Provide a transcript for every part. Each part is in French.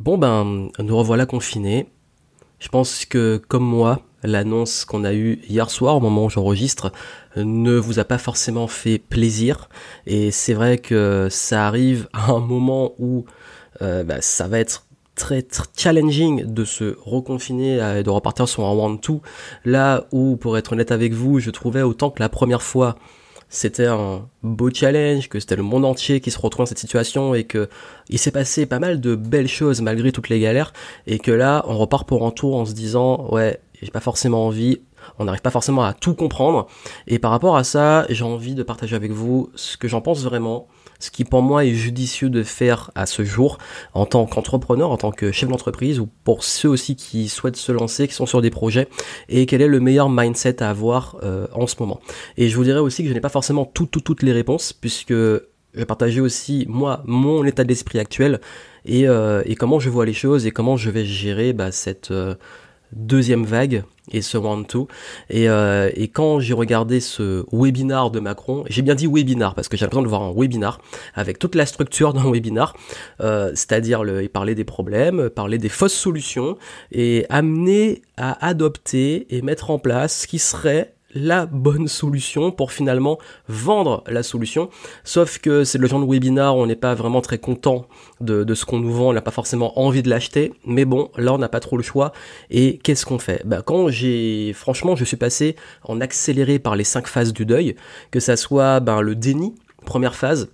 Bon ben, nous revoilà confinés. Je pense que comme moi, l'annonce qu'on a eue hier soir au moment où j'enregistre ne vous a pas forcément fait plaisir. Et c'est vrai que ça arrive à un moment où euh, bah, ça va être très, très, challenging de se reconfiner et de repartir sur un one-two. Là où, pour être honnête avec vous, je trouvais autant que la première fois c'était un beau challenge, que c'était le monde entier qui se retrouve dans cette situation et que il s'est passé pas mal de belles choses malgré toutes les galères et que là on repart pour un tour en se disant ouais j'ai pas forcément envie, on n'arrive pas forcément à tout comprendre. Et par rapport à ça j'ai envie de partager avec vous ce que j'en pense vraiment ce qui pour moi est judicieux de faire à ce jour en tant qu'entrepreneur, en tant que chef d'entreprise ou pour ceux aussi qui souhaitent se lancer, qui sont sur des projets et quel est le meilleur mindset à avoir euh, en ce moment. Et je vous dirais aussi que je n'ai pas forcément toutes les réponses puisque je vais partager aussi moi mon état d'esprit actuel et, euh, et, comment je vois les choses et comment je vais gérer bah, cette euh, deuxième vague et ce one two. Et, euh, et quand j'ai regardé ce webinar de Macron j'ai bien dit webinar parce que j'ai l'impression de voir un webinar avec toute la structure d'un webinar euh, c'est-à-dire le il parlait des problèmes parler des fausses solutions et amener à adopter et mettre en place ce qui serait la bonne solution pour finalement vendre la solution. Sauf que c'est le genre de webinar où on n'est pas vraiment très content de, ce qu'on nous vend, on n'a pas forcément envie de l'acheter, mais bon, là on n'a pas trop le choix. Et qu'est-ce qu'on fait? Bah, Quand j'ai, franchement, je suis passé en accéléré par les cinq phases du deuil, que ça soit ben, le déni, première phase,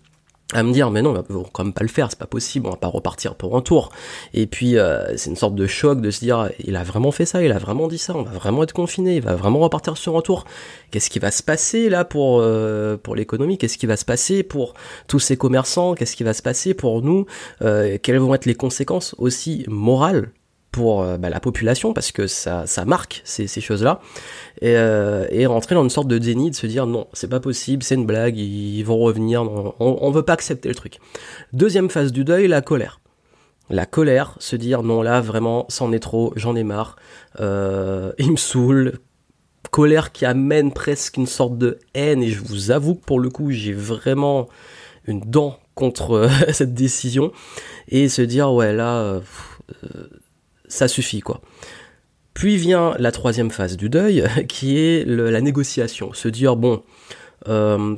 à me dire mais non on va quand même pas le faire c'est pas possible on va pas repartir pour un tour. Et puis euh, c'est une sorte de choc de se dire il a vraiment fait ça il a vraiment dit ça on va vraiment être confiné il va vraiment repartir sur un tour. Qu'est-ce qui va se passer là pour euh, pour l'économie? Qu'est-ce qui va se passer pour tous ces commerçants? Qu'est-ce qui va se passer pour nous? Euh, quelles vont être les conséquences aussi morales pour euh, bah, la population parce que ça, ça marque ces, choses-là. Et, euh, rentrer dans une sorte de déni de se dire non c'est pas possible c'est une blague ils vont revenir on, on veut pas accepter le truc. Deuxième phase du deuil la colère. La colère se dire non là vraiment c'en est trop j'en ai marre. Euh, il me saoule. Colère qui amène presque une sorte de haine et je vous avoue que pour le coup j'ai vraiment une dent contre cette décision. Et se dire ouais là euh, ça suffit quoi. Puis vient la troisième phase du deuil, qui est la négociation. Se dire, bon, euh,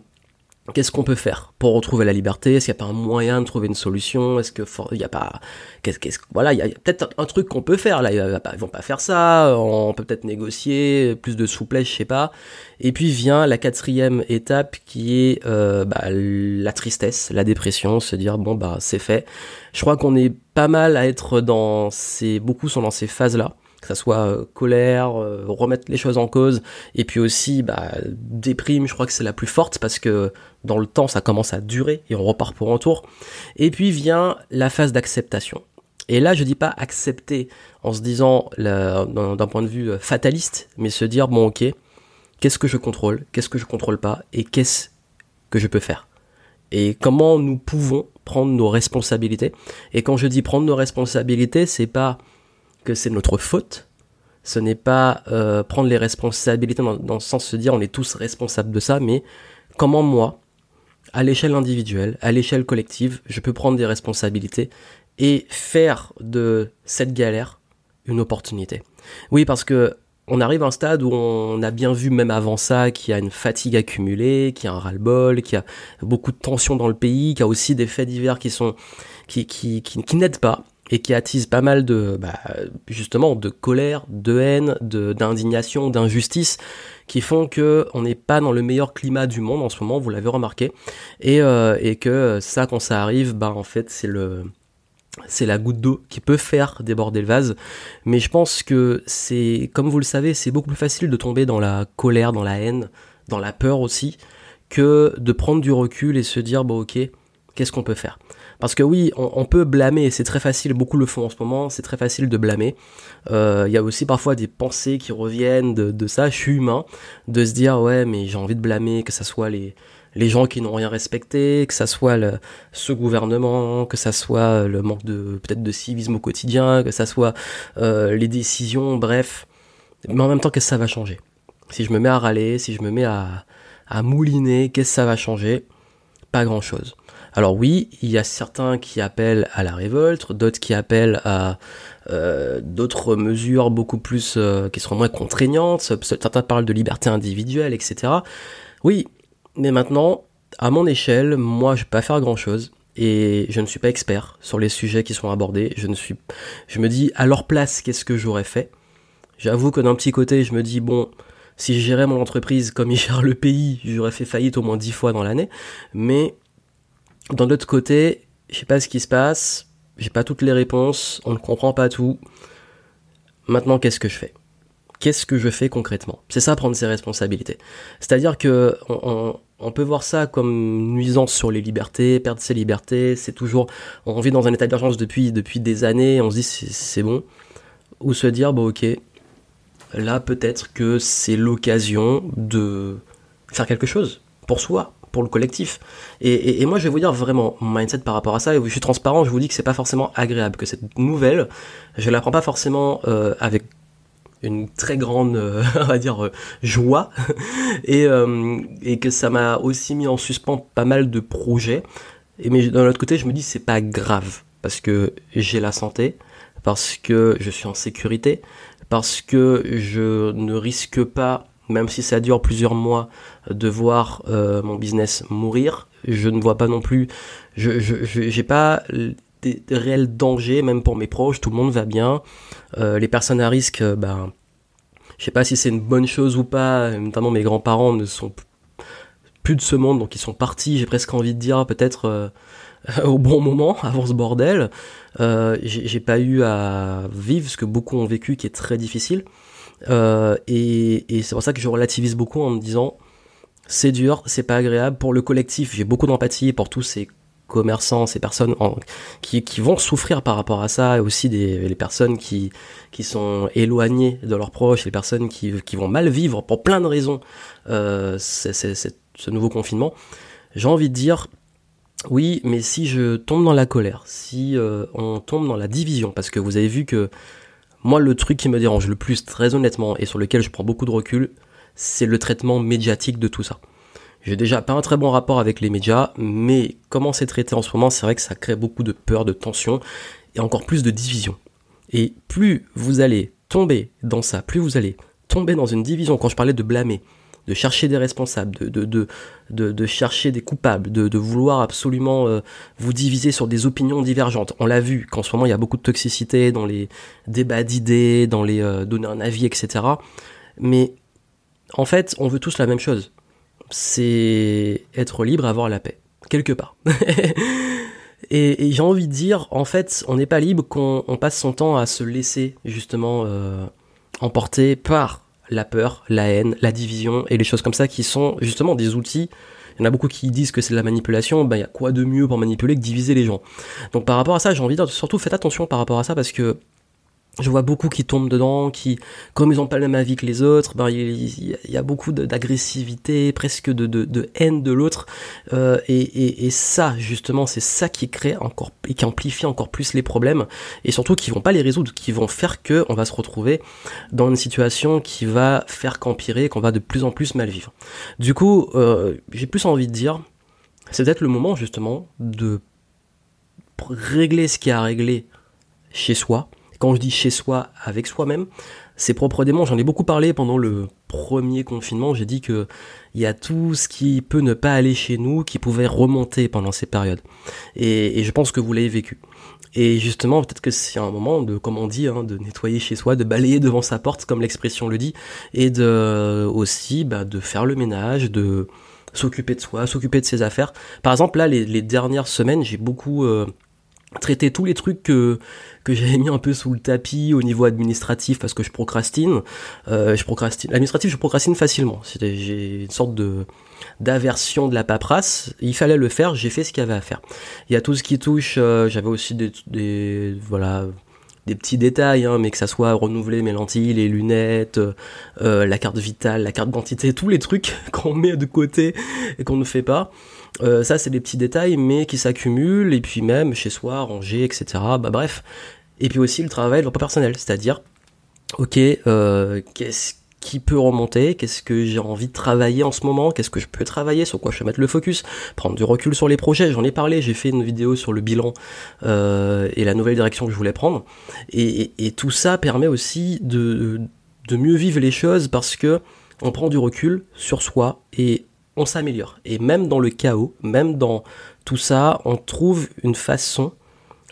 qu'est-ce qu'on peut faire pour retrouver la liberté? Est-ce qu'il n'y a pas un moyen de trouver une solution? Est-ce que il y a pas qu'est-ce qu'est-ce voilà, il y a, peut-être un truc qu'on peut faire là, ils, vont pas faire ça, on peut peut-être négocier plus de souplesse, je sais pas. Et puis vient la quatrième étape qui est euh, bah, la tristesse, la dépression, se dire bon bah c'est fait. Je crois qu'on est pas mal à être dans ces beaucoup sont dans ces phases là que ça soit euh, colère, euh, remettre les choses en cause, et puis aussi bah, déprime, je crois que c'est la plus forte parce que dans le temps ça commence à durer et on repart pour un tour. Et puis vient la phase d'acceptation. Et là je dis pas accepter en se disant d'un point de vue euh, fataliste, mais se dire bon ok, qu'est-ce que je contrôle, qu'est-ce que je contrôle pas, et qu'est-ce que je peux faire? Et comment nous pouvons prendre nos responsabilités? Et quand je dis prendre nos responsabilités, c'est pas que c'est notre faute. Ce n'est pas euh, prendre les responsabilités dans, le sens de se dire on est tous responsables de ça, mais comment moi, à l'échelle individuelle, à l'échelle collective, je peux prendre des responsabilités et faire de cette galère une opportunité? Oui, parce que on arrive à un stade où on a bien vu même avant ça qu'il y a une fatigue accumulée, qu'il y a un ras-le-bol, qu'il y a beaucoup de tensions dans le pays, qu'il y a aussi des faits divers qui sont qui, qui, qui, qui n'aident pas et qui attise pas mal de bah, justement de colère, de haine, de d'indignation, d'injustice qui font que on n'est pas dans le meilleur climat du monde en ce moment, vous l'avez remarqué, et, euh, et que ça quand ça arrive, bah en fait c'est le c'est la goutte d'eau qui peut faire déborder le vase, mais je pense que c'est comme vous le savez, c'est beaucoup plus facile de tomber dans la colère, dans la haine, dans la peur aussi, que de prendre du recul et se dire bon ok, qu'est-ce qu'on peut faire? Parce que oui, on, peut blâmer, c'est très facile, beaucoup le font en ce moment, c'est très facile de blâmer. Euh, il y a aussi parfois des pensées qui reviennent de, ça, je suis humain, de se dire ouais mais j'ai envie de blâmer, que ça soit les, les gens qui n'ont rien respecté, que ça soit le, ce gouvernement, que ça soit le manque de peut-être de civisme au quotidien, que ça soit euh, les décisions, bref. Mais en même temps, qu'est-ce que ça va changer? Si je me mets à râler, si je me mets à, à mouliner, qu'est-ce que ça va changer? Pas grand-chose. Alors oui, il y a certains qui appellent à la révolte, d'autres qui appellent à euh, d'autres mesures beaucoup plus euh, qui seront moins contraignantes. Certains parlent de liberté individuelle, etc. Oui, mais maintenant, à mon échelle, moi, je peux pas faire grand chose et je ne suis pas expert sur les sujets qui sont abordés. Je ne suis, je me dis à leur place, qu'est-ce que j'aurais fait? J'avoue que d'un petit côté, je me dis bon, si je gérais mon entreprise comme il gère le pays, j'aurais fait faillite au moins dix fois dans l'année. Mais d'un autre côté, je sais pas ce qui se passe, j'ai pas toutes les réponses, on ne comprend pas tout. Maintenant, qu'est-ce que je fais? Qu'est-ce que je fais concrètement? C'est ça prendre ses responsabilités. C'est-à-dire que on, peut voir ça comme nuisance sur les libertés, perdre ses libertés. C'est toujours, on vit dans un état d'urgence depuis depuis des années. On se dit c'est bon. Ou se dire bon ok, là peut-être que c'est l'occasion de faire quelque chose pour soi, pour le collectif. Et, moi je vais vous dire vraiment mon mindset par rapport à ça, je suis transparent, je vous dis que c'est pas forcément agréable, que cette nouvelle, je la prends pas forcément euh, avec une très grande, euh, on va dire, euh, joie, et, que ça m'a aussi mis en suspens pas mal de projets. Et mais d'un autre côté, je me dis c'est pas grave parce que j'ai la santé, parce que je suis en sécurité, parce que je ne risque pas, même si ça dure plusieurs mois, de voir euh, mon business mourir. Je ne vois pas non plus, je n'ai pas des, réels dangers, même pour mes proches, tout le monde va bien. Euh, les personnes à risque, euh, ben, je sais pas si c'est une bonne chose ou pas, notamment mes grands-parents ne sont plus de ce monde, donc ils sont partis, j'ai presque envie de dire peut-être au bon moment avant ce bordel. Euh, j'ai pas eu à vivre ce que beaucoup ont vécu, qui est très difficile. Euh, et, c'est pour ça que je relativise beaucoup en me disant c'est dur, c'est pas agréable pour le collectif. J'ai beaucoup d'empathie pour tous ces commerçants, ces personnes qui, vont souffrir par rapport à ça, et aussi des, les personnes qui, qui sont éloignées de leurs proches, les personnes qui, qui vont mal vivre pour plein de raisons euh, ce nouveau confinement. J'ai envie de dire, oui, mais si je tombe dans la colère, si euh, on tombe dans la division, parce que vous avez vu que moi le truc qui me dérange le plus, très honnêtement, et sur lequel je prends beaucoup de recul, c'est le traitement médiatique de tout ça. J'ai déjà pas un très bon rapport avec les médias, mais comment c'est traité en ce moment, c'est vrai que ça crée beaucoup de peur, de tension, et encore plus de division. Et plus vous allez tomber dans ça, plus vous allez tomber dans une division, quand je parlais de blâmer, de chercher des responsables, de, de, de, de, chercher des coupables, de, de vouloir absolument euh, vous diviser sur des opinions divergentes. On l'a vu qu'en ce moment il y a beaucoup de toxicité dans les débats d'idées, dans les euh, donner un avis, etc. Mais en fait, on veut tous la même chose. C'est être libre, avoir la paix, quelque part. et, j'ai envie de dire, en fait, on n'est pas libre qu'on passe son temps à se laisser justement euh, emporter par la peur, la haine, la division et les choses comme ça qui sont justement des outils. Il y en a beaucoup qui disent que c'est de la manipulation, ben il y a quoi de mieux pour manipuler que diviser les gens? Donc par rapport à ça, j'ai envie de dire surtout faites attention par rapport à ça parce que je vois beaucoup qui tombent dedans, qui, comme ils n'ont pas le même avis que les autres, ben il y, a beaucoup d'agressivité, presque de, haine de l'autre, euh, et, et, et, ça justement, c'est ça qui crée encore et qui amplifie encore plus les problèmes, et surtout qui vont pas les résoudre, qui vont faire que on va se retrouver dans une situation qui va faire qu'empirer, qu'on va de plus en plus mal vivre. Du coup, euh, j'ai plus envie de dire, c'est peut-être le moment justement de régler ce qui a à régler chez soi quand je dis chez soi, avec soi-même, c'est propre démons. J'en ai beaucoup parlé pendant le premier confinement. J'ai dit que il y a tout ce qui peut ne pas aller chez nous, qui pouvait remonter pendant ces périodes. Et, je pense que vous l'avez vécu. Et justement, peut-être que c'est un moment de, comme on dit, hein, de nettoyer chez soi, de balayer devant sa porte, comme l'expression le dit, et de aussi bah, de faire le ménage, de s'occuper de soi, s'occuper de ses affaires. Par exemple, là, les, dernières semaines, j'ai beaucoup euh, traiter tous les trucs que, que j'avais mis un peu sous le tapis au niveau administratif parce que je procrastine. Euh, je procrastine. L'administratif, je procrastine facilement. J'ai une sorte de d'aversion de la paperasse. Il fallait le faire. J'ai fait ce qu'il y avait à faire. Il y a tout ce qui touche. Euh, j'avais aussi des, des voilà des petits détails, hein, mais que ça soit renouveler mes lentilles, les lunettes, euh, la carte vitale, la carte d'identité, tous les trucs qu'on met de côté et qu'on ne fait pas. Euh, ça, c'est des petits détails, mais qui s'accumulent, et puis même chez soi, ranger, etc. Bah bref. Et puis aussi le travail, le personnel, c'est-à-dire, ok, euh, qu'est-ce qui peut remonter, qu'est-ce que j'ai envie de travailler en ce moment, qu'est-ce que je peux travailler, sur quoi je peux mettre le focus, prendre du recul sur les projets, j'en ai parlé, j'ai fait une vidéo sur le bilan euh, et la nouvelle direction que je voulais prendre, et, tout ça permet aussi de, de mieux vivre les choses parce que on prend du recul sur soi et on s'améliore. Et même dans le chaos, même dans tout ça, on trouve une façon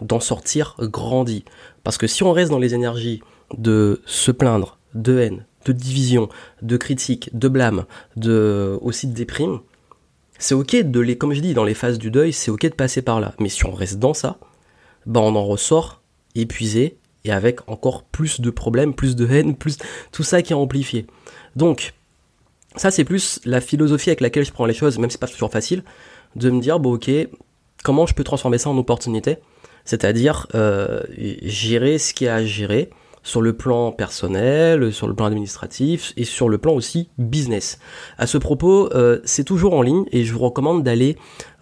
d'en sortir grandi. Parce que si on reste dans les énergies de se plaindre, de haine, de division, de critique, de blâme, de aussi de déprime, c'est ok de les, comme je dis, dans les phases du deuil, c'est ok de passer par là. Mais si on reste dans ça, ben on en ressort épuisé et avec encore plus de problèmes, plus de haine, plus tout ça qui est amplifié. Donc, ça c'est plus la philosophie avec laquelle je prends les choses, même si c'est pas toujours facile, de me dire bon ok, comment je peux transformer ça en opportunité, c'est-à-dire euh, gérer ce qui a à gérer sur le plan personnel, sur le plan administratif et sur le plan aussi business. À ce propos, euh, c'est toujours en ligne et je vous recommande d'aller,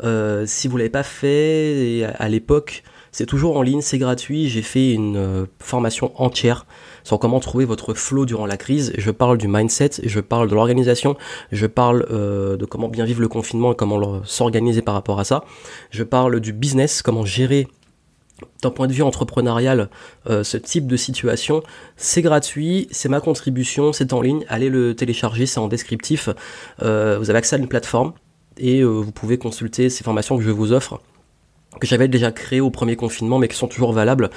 euh, si vous l'avez pas fait à, l'époque, c'est toujours en ligne, c'est gratuit. J'ai fait une euh, formation entière sur comment trouver votre flow durant la crise. Je parle du mindset, je parle de l'organisation, je parle de comment bien vivre le confinement et comment s'organiser par rapport à ça. Je parle du business, comment gérer d'un point de vue entrepreneurial euh, ce type de situation. C'est gratuit, c'est ma contribution, c'est en ligne, allez le télécharger, c'est en descriptif. Euh, vous avez accès à une plateforme et euh, vous pouvez consulter ces formations que je vous offre, que j'avais déjà créées au premier confinement mais qui sont toujours valables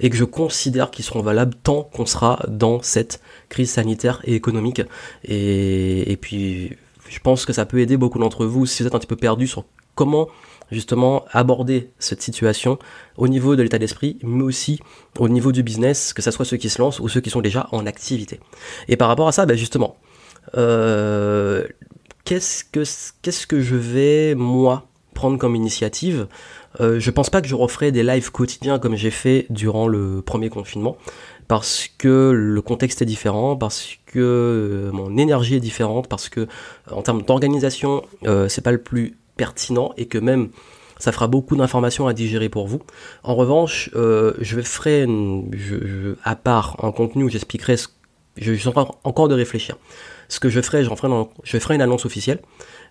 et que je considère qu'ils seront valables tant qu'on sera dans cette crise sanitaire et économique. Et, et puis je pense que ça peut aider beaucoup d'entre vous si vous êtes un petit peu perdu sur comment justement aborder cette situation au niveau de l'état d'esprit, mais aussi au niveau du business, que ce soit ceux qui se lancent ou ceux qui sont déjà en activité. Et par rapport à ça, ben justement, euh, qu'est-ce que qu'est-ce que je vais moi prendre comme initiative euh, Je pense pas que je referai des lives quotidiens comme j'ai fait durant le premier confinement parce que le contexte est différent, parce que euh, mon énergie est différente, parce que en termes d'organisation, euh, c'est pas le plus pertinent et que même ça fera beaucoup d'informations à digérer pour vous. En revanche, euh, je ferai à part un contenu où j'expliquerai ce je suis en train encore de réfléchir. Ce que je ferai, je ferai une annonce officielle,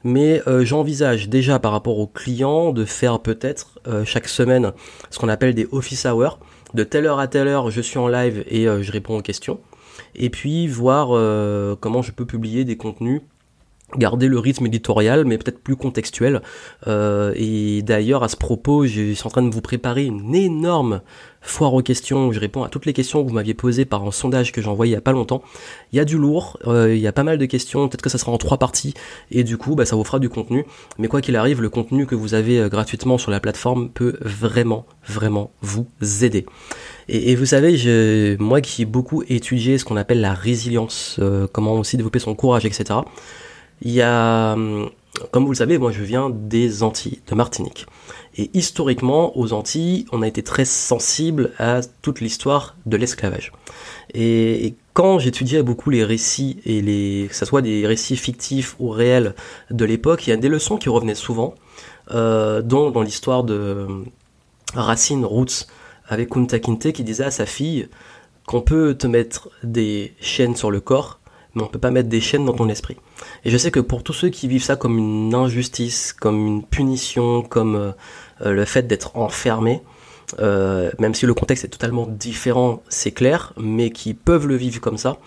mais euh, j'envisage déjà par rapport aux clients de faire peut-être euh, chaque semaine ce qu'on appelle des office hours. De telle heure à telle heure, je suis en live et je réponds aux questions. Et puis voir comment je peux publier des contenus garder le rythme éditorial, mais peut-être plus contextuel. Euh, et d'ailleurs, à ce propos, je suis en train de vous préparer une énorme foire aux questions où je réponds à toutes les questions que vous m'aviez posées par un sondage que j'ai envoyé il y a pas longtemps. Il y a du lourd, euh, il y a pas mal de questions, peut-être que ça sera en trois parties, et du coup, bah, ça vous fera du contenu. Mais quoi qu'il arrive, le contenu que vous avez euh, gratuitement sur la plateforme peut vraiment, vraiment vous aider. Et, vous savez, je, moi qui ai beaucoup étudié ce qu'on appelle la résilience, comment aussi développer son courage, etc. Il y a, hum, comme vous le savez, moi je viens des Antilles, de Martinique. Et historiquement, aux Antilles, on a été très sensible à toute l'histoire de l'esclavage. Et, quand j'étudiais beaucoup les récits, et les, que ce soit des récits fictifs ou réels de l'époque, il y a des leçons qui revenaient souvent, euh, dont dans l'histoire de hum, Racine Roots avec Kunta Kinte qui disait à sa fille qu'on peut te mettre des chaînes sur le corps, mais on peut pas mettre des chaînes dans ton esprit. Et je sais que pour tous ceux qui vivent ça comme une injustice, comme une punition, comme euh, euh, le fait d'être enfermé, euh, même si le contexte est totalement différent, c'est clair, mais qui peuvent le vivre comme ça,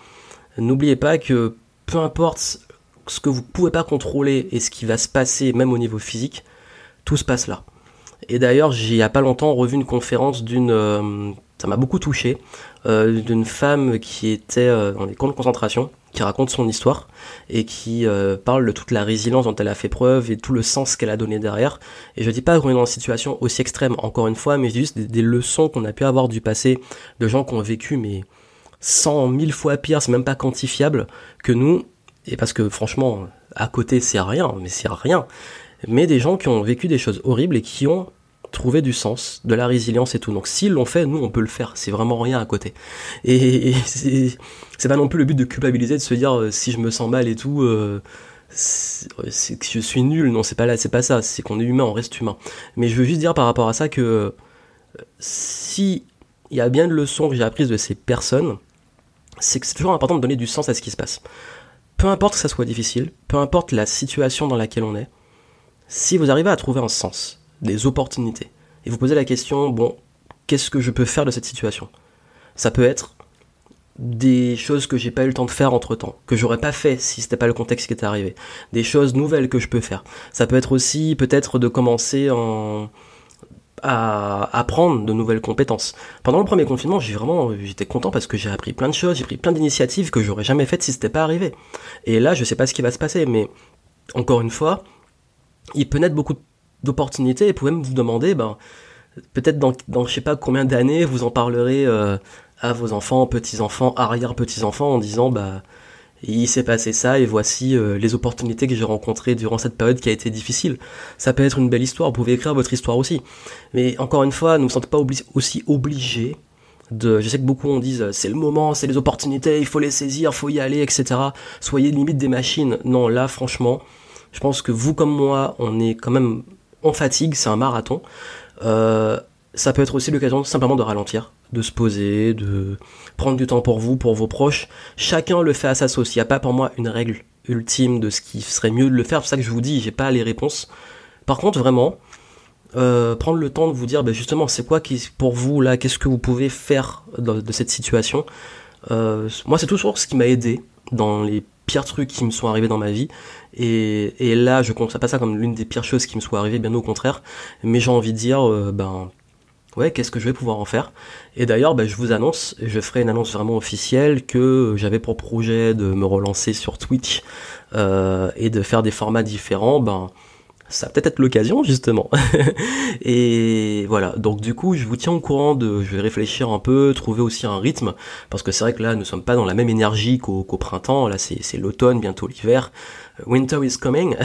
n'oubliez pas que peu importe ce que vous pouvez pas contrôler et ce qui va se passer, même au niveau physique, tout se passe là. Et d'ailleurs, j'ai il y a pas longtemps revu une conférence d'une, ça m'a beaucoup touché, d'une femme qui était dans des camps de concentration qui raconte son histoire et qui euh, parle de toute la résilience dont elle a fait preuve et tout le sens qu'elle a donné derrière. Et je dis pas qu'on est dans une situation aussi extrême, encore une fois, mais juste des, leçons qu'on a pu avoir du passé de gens qui ont vécu, mais cent mille fois pire, c'est même pas quantifiable que nous. Et parce que franchement, à côté, c'est rien, mais c'est rien. Mais des gens qui ont vécu des choses horribles et qui ont trouver du sens, de la résilience et tout. Donc s'ils l'ont fait, nous on peut le faire. C'est vraiment rien à côté. Et, c'est pas non plus le but de culpabiliser, de se dire euh, si je me sens mal et tout, euh, c'est que je suis nul. Non, c'est pas là, c'est pas ça. C'est qu'on est humain, on reste humain. Mais je veux juste dire par rapport à ça que euh, si il y a bien de leçons que j'ai apprises de ces personnes, c'est que c'est toujours important de donner du sens à ce qui se passe. Peu importe que ça soit difficile, peu importe la situation dans laquelle on est, si vous arrivez à trouver un sens, des opportunités, et vous posez la question, bon, qu'est-ce que je peux faire de cette situation? Ça peut être des choses que j'ai pas eu le temps de faire entre temps, que j'aurais pas fait si c'était pas le contexte qui était arrivé, des choses nouvelles que je peux faire. Ça peut être aussi peut-être de commencer en à apprendre de nouvelles compétences. Pendant le premier confinement, j'ai vraiment, j'étais content parce que j'ai appris plein de choses, j'ai pris plein d'initiatives que j'aurais jamais faites si c'était pas arrivé. Et là, je sais pas ce qui va se passer, mais encore une fois, il peut naître beaucoup d'opportunités et vous pouvez même vous demander, ben, peut-être dans, dans je sais pas combien d'années, vous en parlerez euh, vos enfants, petits-enfants, arrière-petits-enfants en disant, bah, il s'est passé ça et voici euh, les opportunités que j'ai rencontrées durant cette période qui a été difficile. Ça peut être une belle histoire, vous pouvez écrire votre histoire aussi. Mais encore une fois, ne vous sentez pas aussi obligé de, je sais que beaucoup on disent c'est le moment, c'est les opportunités, il faut les saisir, il faut y aller, etc. Soyez limite des machines. Non, là franchement, je pense que vous comme moi, on est quand même en fatigue, c'est un marathon. Euh, ça peut être aussi l'occasion simplement de ralentir, de se poser, de prendre du temps pour vous, pour vos proches. Chacun le fait à sa sauce. Il n'y a pas pour moi une règle ultime de ce qui serait mieux de le faire. C'est ça que je vous dis, j'ai pas les réponses. Par contre, vraiment, euh, prendre le temps de vous dire, ben justement, c'est quoi pour vous là, qu'est-ce que vous pouvez faire de, cette situation? Euh, moi, c'est toujours ce qui m'a aidé dans les pires trucs qui me sont arrivés dans ma vie. Et, là, je ne considère pas ça comme l'une des pires choses qui me sont arrivées, bien au contraire. Mais j'ai envie de dire, euh, ben ouais, qu'est-ce que je vais pouvoir en faire? Et d'ailleurs, bah, je vous annonce, je ferai une annonce vraiment officielle que j'avais pour projet de me relancer sur Twitch euh, et de faire des formats différents. Ben, ça va peut-être être, l'occasion justement. et voilà, donc du coup, je vous tiens au courant de, je vais réfléchir un peu, trouver aussi un rythme, parce que c'est vrai que là, nous sommes pas dans la même énergie qu'au printemps. Là, c'est l'automne, bientôt l'hiver. Winter is coming.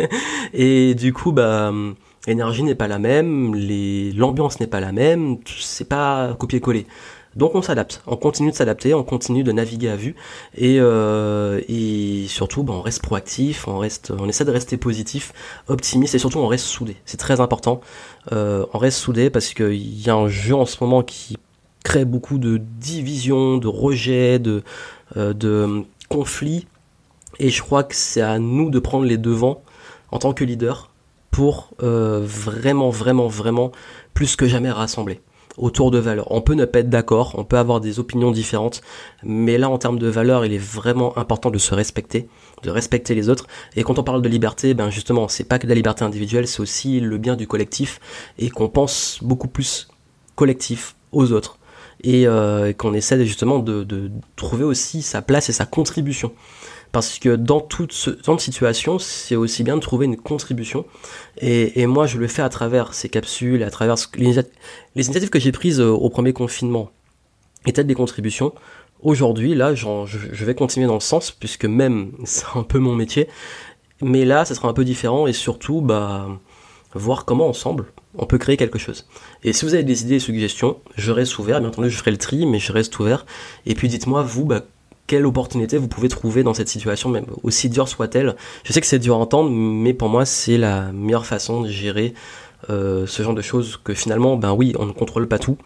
et du coup, bah l'énergie n'est pas la même, l'ambiance n'est pas la même, c'est pas copier-coller. Donc on s'adapte, on continue de s'adapter, on continue de naviguer à vue et, euh, surtout bah, on reste proactif, on reste, on essaie de rester positif, optimiste et surtout on reste soudé. C'est très important. Euh, on reste soudé parce qu'il y a un jeu en ce moment qui crée beaucoup de divisions, de rejets, de, euh, de conflits et je crois que c'est à nous de prendre les devants en tant que leader pour euh, vraiment, vraiment, vraiment, plus que jamais rassembler autour de valeurs. On peut ne pas être d'accord, on peut avoir des opinions différentes, mais là en termes de valeurs, il est vraiment important de se respecter, de respecter les autres. Et quand on parle de liberté, ben justement, c'est pas que de la liberté individuelle, c'est aussi le bien du collectif et qu'on pense beaucoup plus collectif aux autres et euh, qu'on essaie justement de, de trouver aussi sa place et sa contribution. Parce que dans toute, ce, genre situation, c'est aussi bien de trouver une contribution. Et, moi, je le fais à travers ces capsules, à travers les, initiatives que j'ai prises euh, au premier confinement étaient des contributions. Aujourd'hui, là, je, vais continuer dans ce sens, puisque même c'est un peu mon métier. Mais là, ça sera un peu différent et surtout, bah, voir comment ensemble on peut créer quelque chose. Et si vous avez des idées et suggestions, je reste ouvert. Bien entendu, je ferai le tri, mais je reste ouvert. Et puis dites-moi, vous, bah, quelle opportunité vous pouvez trouver dans cette situation, même aussi dure soit-elle. Je sais que c'est dur à entendre, mais pour moi, c'est la meilleure façon de gérer euh, ce genre de choses que finalement, ben oui, on ne contrôle pas tout,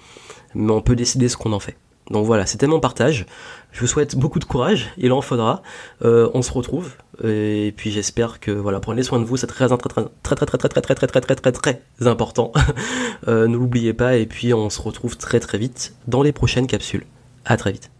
mais on peut décider ce qu'on en fait. Donc voilà, c'était mon partage. Je vous souhaite beaucoup de courage, il en faudra. Euh, on se retrouve et puis j'espère que voilà, prenez soin de vous, c'est très très très très très très très très très très très très important. euh, ne l'oubliez pas et puis on se retrouve très très vite dans les prochaines capsules. À très vite.